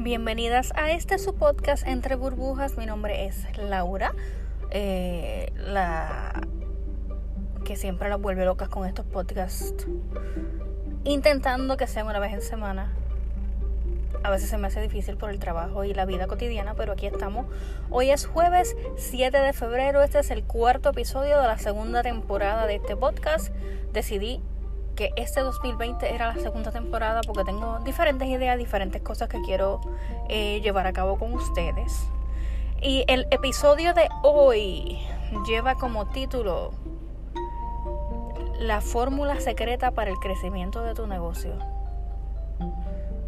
Bienvenidas a este su podcast Entre Burbujas. Mi nombre es Laura, eh, la que siempre las vuelve locas con estos podcasts, intentando que sean una vez en semana. A veces se me hace difícil por el trabajo y la vida cotidiana, pero aquí estamos. Hoy es jueves 7 de febrero. Este es el cuarto episodio de la segunda temporada de este podcast. Decidí que este 2020 era la segunda temporada porque tengo diferentes ideas, diferentes cosas que quiero eh, llevar a cabo con ustedes. Y el episodio de hoy lleva como título La fórmula secreta para el crecimiento de tu negocio.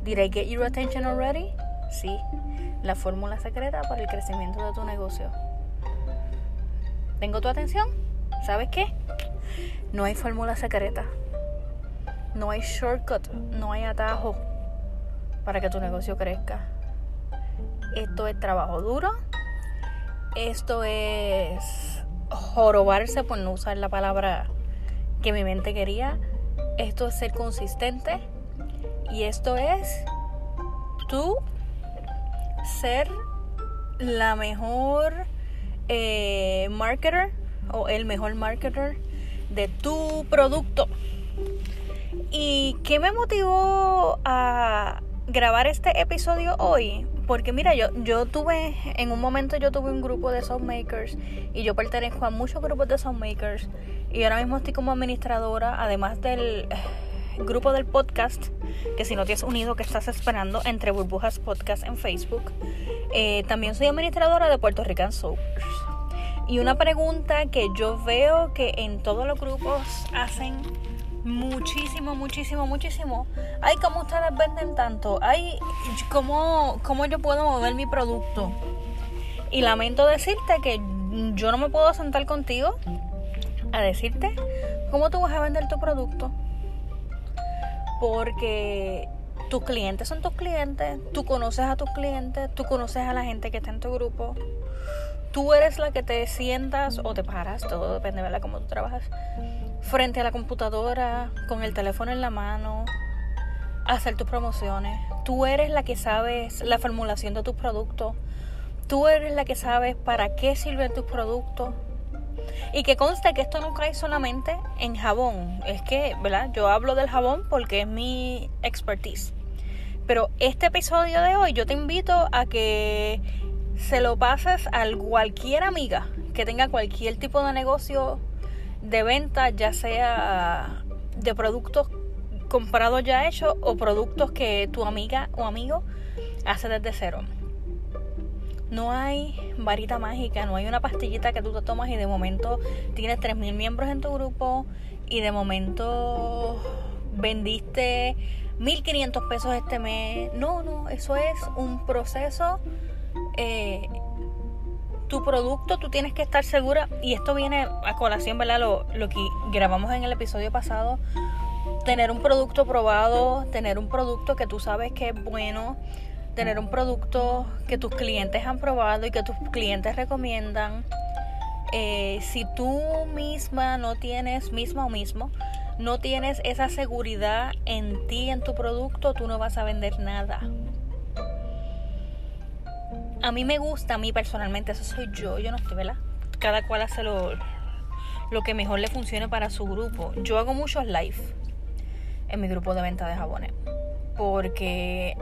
Did I get your attention already? Sí, la fórmula secreta para el crecimiento de tu negocio. ¿Tengo tu atención? ¿Sabes qué? No hay fórmula secreta. No hay shortcut, no hay atajo para que tu negocio crezca. Esto es trabajo duro. Esto es jorobarse por no usar la palabra que mi mente quería. Esto es ser consistente. Y esto es tú ser la mejor eh, marketer o el mejor marketer de tu producto. ¿Y qué me motivó a grabar este episodio hoy? Porque mira, yo, yo tuve, en un momento yo tuve un grupo de soundmakers y yo pertenezco a muchos grupos de soundmakers y ahora mismo estoy como administradora, además del grupo del podcast, que si no te has unido, que estás esperando, entre burbujas podcast en Facebook. Eh, también soy administradora de Puerto Rican Soapers. Y una pregunta que yo veo que en todos los grupos hacen muchísimo, muchísimo, muchísimo. Ay, ¿cómo ustedes venden tanto? Ay, ¿cómo, ¿cómo yo puedo mover mi producto? Y lamento decirte que yo no me puedo sentar contigo a decirte cómo tú vas a vender tu producto. Porque tus clientes son tus clientes, tú conoces a tus clientes, tú conoces a la gente que está en tu grupo. Tú eres la que te sientas o te paras, todo depende de cómo tú trabajas frente a la computadora, con el teléfono en la mano, hacer tus promociones. Tú eres la que sabes la formulación de tus productos. Tú eres la que sabes para qué sirven tus productos. Y que conste que esto no cae solamente en jabón. Es que, ¿verdad? Yo hablo del jabón porque es mi expertise. Pero este episodio de hoy yo te invito a que se lo pases a cualquier amiga que tenga cualquier tipo de negocio de venta, ya sea de productos comprados ya hechos o productos que tu amiga o amigo hace desde cero. No hay varita mágica, no hay una pastillita que tú te tomas y de momento tienes 3.000 miembros en tu grupo y de momento vendiste 1.500 pesos este mes. No, no, eso es un proceso eh, tu producto, tú tienes que estar segura, y esto viene a colación, ¿verdad? Lo, que grabamos en el episodio pasado, tener un producto probado, tener un producto que tú sabes que es bueno, tener un producto que tus clientes han probado y que tus clientes recomiendan. Eh, si tú misma no tienes, misma o mismo, no tienes esa seguridad en ti, en tu producto, tú no vas a vender nada a mí me gusta, a mí personalmente, eso soy yo, yo no estoy, ¿verdad? Cada cual hace lo, lo que mejor le funcione para su grupo. Yo hago muchos live en mi grupo de venta de jabones porque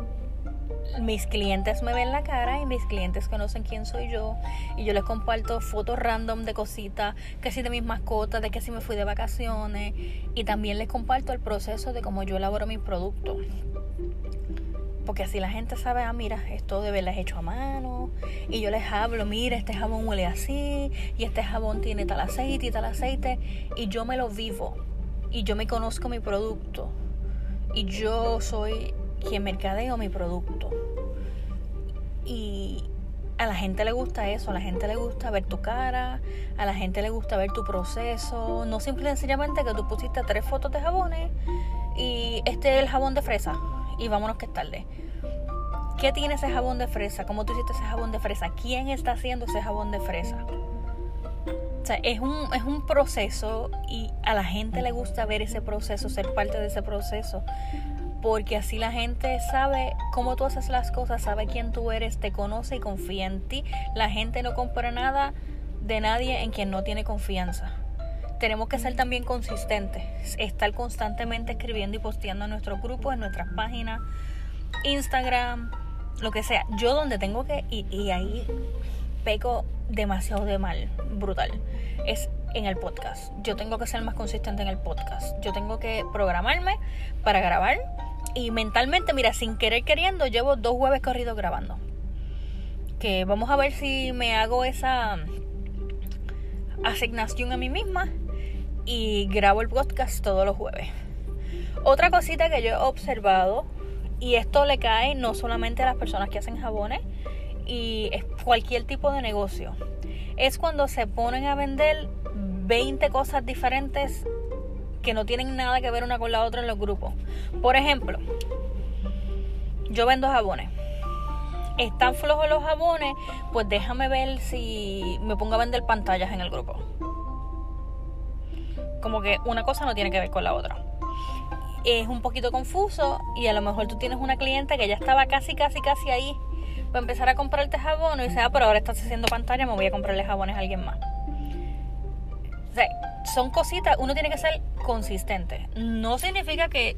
mis clientes me ven la cara y mis clientes conocen quién soy yo y yo les comparto fotos random de cositas, que si de mis mascotas, de que si me fui de vacaciones y también les comparto el proceso de cómo yo elaboro mis productos. Porque así la gente sabe, ah, mira, esto de verdad es hecho a mano. Y yo les hablo, mira, este jabón huele así. Y este jabón tiene tal aceite y tal aceite. Y yo me lo vivo. Y yo me conozco mi producto. Y yo soy quien mercadeo mi producto. Y a la gente le gusta eso, a la gente le gusta ver tu cara, a la gente le gusta ver tu proceso, no simplemente sencillamente que tú pusiste tres fotos de jabones y este es el jabón de fresa y vámonos que es tarde. ¿Qué tiene ese jabón de fresa? ¿Cómo tú hiciste ese jabón de fresa? ¿Quién está haciendo ese jabón de fresa? sea, es un, es un proceso y a la gente le gusta ver ese proceso, ser parte de ese proceso. Porque así la gente sabe cómo tú haces las cosas, sabe quién tú eres, te conoce y confía en ti. La gente no compra nada de nadie en quien no tiene confianza. Tenemos que ser también consistentes, estar constantemente escribiendo y posteando en nuestros grupos, en nuestras páginas, Instagram, lo que sea. Yo donde tengo que, y, y ahí peco demasiado de mal, brutal, es en el podcast. Yo tengo que ser más consistente en el podcast. Yo tengo que programarme para grabar. Y mentalmente, mira, sin querer queriendo, llevo dos jueves corridos grabando. Que vamos a ver si me hago esa asignación a mí misma y grabo el podcast todos los jueves. Otra cosita que yo he observado, y esto le cae no solamente a las personas que hacen jabones, y cualquier tipo de negocio, es cuando se ponen a vender 20 cosas diferentes que no tienen nada que ver una con la otra en los grupos. Por ejemplo, yo vendo jabones. Están flojos los jabones, pues déjame ver si me pongo a vender pantallas en el grupo. Como que una cosa no tiene que ver con la otra. Es un poquito confuso y a lo mejor tú tienes una cliente que ya estaba casi, casi, casi ahí para empezar a comprarte jabón y dice, ah, pero ahora estás haciendo pantalla, me voy a comprarle jabones a alguien más. O sea, son cositas, uno tiene que ser consistente. No significa que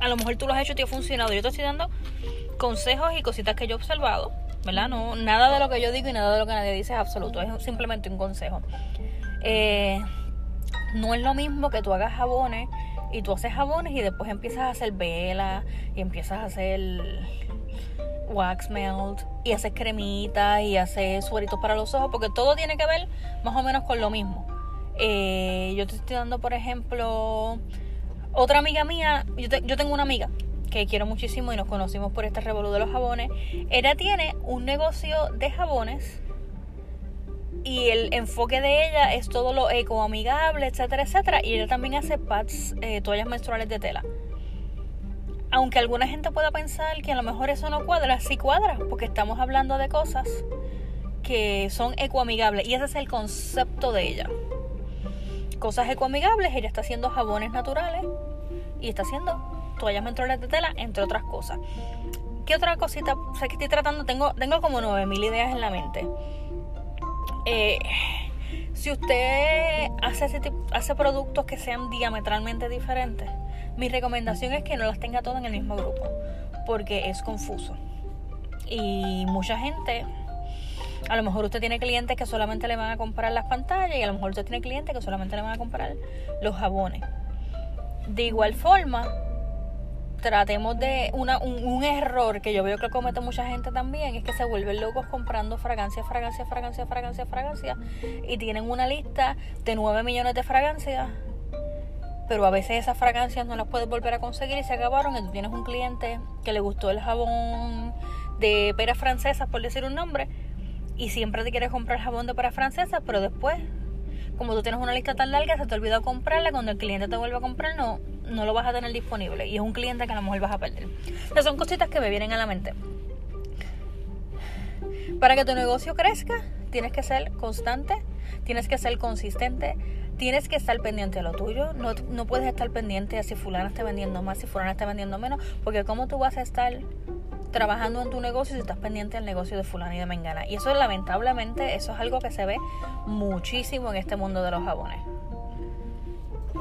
a lo mejor tú lo has hecho y te ha funcionado. Yo te estoy dando consejos y cositas que yo he observado, ¿verdad? No, nada de lo que yo digo y nada de lo que nadie dice es absoluto, es simplemente un consejo. Eh, no es lo mismo que tú hagas jabones y tú haces jabones y después empiezas a hacer velas y empiezas a hacer wax melt y haces cremitas y haces sueritos para los ojos porque todo tiene que ver más o menos con lo mismo. Eh, yo te estoy dando, por ejemplo, otra amiga mía, yo, yo tengo una amiga que quiero muchísimo y nos conocimos por este revolú de los jabones. Ella tiene un negocio de jabones y el enfoque de ella es todo lo ecoamigable, etcétera, etcétera. Y ella también hace pads, eh, toallas menstruales de tela. Aunque alguna gente pueda pensar que a lo mejor eso no cuadra, sí cuadra, porque estamos hablando de cosas que son ecoamigables y ese es el concepto de ella. Cosas ecoamigables, ella está haciendo jabones naturales y está haciendo toallas menstruales de tela, entre otras cosas. ¿Qué otra cosita? O sea, que estoy tratando, tengo, tengo como 9000 ideas en la mente. Eh, si usted hace, ese hace productos que sean diametralmente diferentes, mi recomendación es que no las tenga todas en el mismo grupo, porque es confuso. Y mucha gente, a lo mejor usted tiene clientes que solamente le van a comprar las pantallas y a lo mejor usted tiene clientes que solamente le van a comprar los jabones. De igual forma, tratemos de una, un, error que yo veo que comete mucha gente también es que se vuelven locos comprando fragancias, fragancias, fragancias, fragancias, fragancias y tienen una lista de 9 millones de fragancias pero a veces esas fragancias no las puedes volver a conseguir y se acabaron. Y tú tienes un cliente que le gustó el jabón de peras francesas por decir un nombre y siempre te quieres comprar jabón de peras francesas pero después como tú tienes una lista tan larga se te olvidó comprarla cuando el cliente te vuelve a comprar no no lo vas a tener disponible y es un cliente que a lo mejor vas a perder. O son cositas que me vienen a la mente. Para que tu negocio crezca, tienes que ser constante, tienes que ser consistente, tienes que estar pendiente de lo tuyo. No, no puedes estar pendiente de si fulana está vendiendo más, si fulana está vendiendo menos, porque cómo tú vas a estar trabajando en tu negocio si estás pendiente del negocio de fulana y de mengana. Y eso lamentablemente, eso es algo que se ve muchísimo en este mundo de los jabones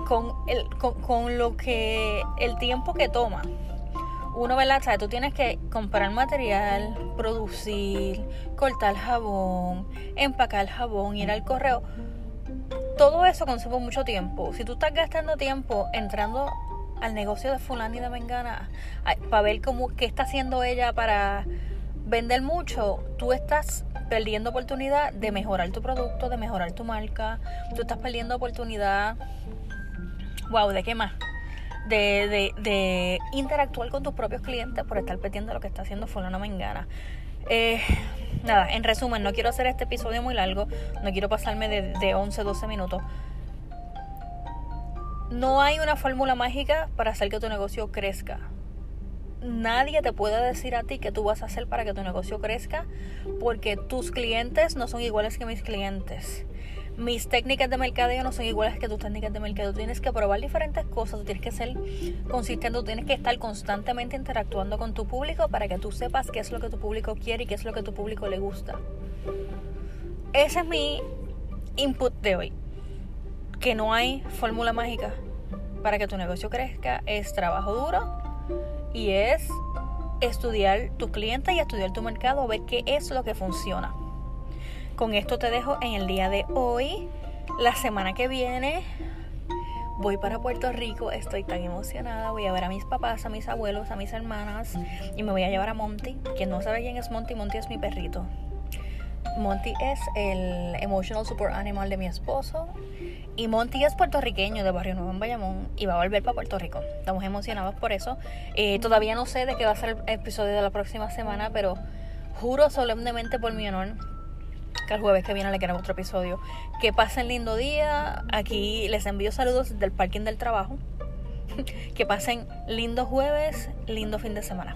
con, el, con, lo que el tiempo que toma. Uno, ¿verdad? O tú tienes que comprar material, producir, cortar jabón, empacar jabón, ir al correo. Todo eso consume mucho tiempo. Si tú estás gastando tiempo entrando al negocio de fulano y de mengana para ver cómo qué está haciendo ella para vender mucho, tú estás perdiendo oportunidad de mejorar tu producto, de mejorar tu marca, tú estás perdiendo oportunidad wow, ¿de qué más? De, interactuar con tus propios clientes por estar pendiente lo que está haciendo fulano mengana. Eh, nada, en resumen, no quiero hacer este episodio muy largo, no quiero pasarme de, de 11, 12 minutos. No hay una fórmula mágica para hacer que tu negocio crezca. Nadie te puede decir a ti qué tú vas a hacer para que tu negocio crezca, porque tus clientes no son iguales que mis clientes mis técnicas de mercadeo no son iguales que tus técnicas de mercadeo. Tienes que probar diferentes cosas, tú tienes que ser consistente, tú tienes que estar constantemente interactuando con tu público para que tú sepas qué es lo que tu público quiere y qué es lo que tu público le gusta. Ese es mi input de hoy. Que no hay fórmula mágica para que tu negocio crezca. Es trabajo duro y es estudiar tus clientes y estudiar tu mercado, ver qué es lo que funciona. Con esto te dejo en el día de hoy. La semana que viene voy para Puerto Rico, estoy tan emocionada, voy a ver a mis papás, a mis abuelos, a mis hermanas y me voy a llevar a Monty. Quien no sabe quién es Monty, Monty es mi perrito. Monty es el emotional support animal de mi esposo y Monty es puertorriqueño de Barrio Nuevo en Bayamón y va a volver para Puerto Rico. Estamos emocionados por eso. Eh, todavía no sé de qué va a ser el episodio de la próxima semana, pero juro solemnemente por mi honor que el jueves que viene le queremos otro episodio. Que pasen lindo día. Aquí les envío saludos del parking del trabajo. que pasen lindo jueves, lindo fin de semana.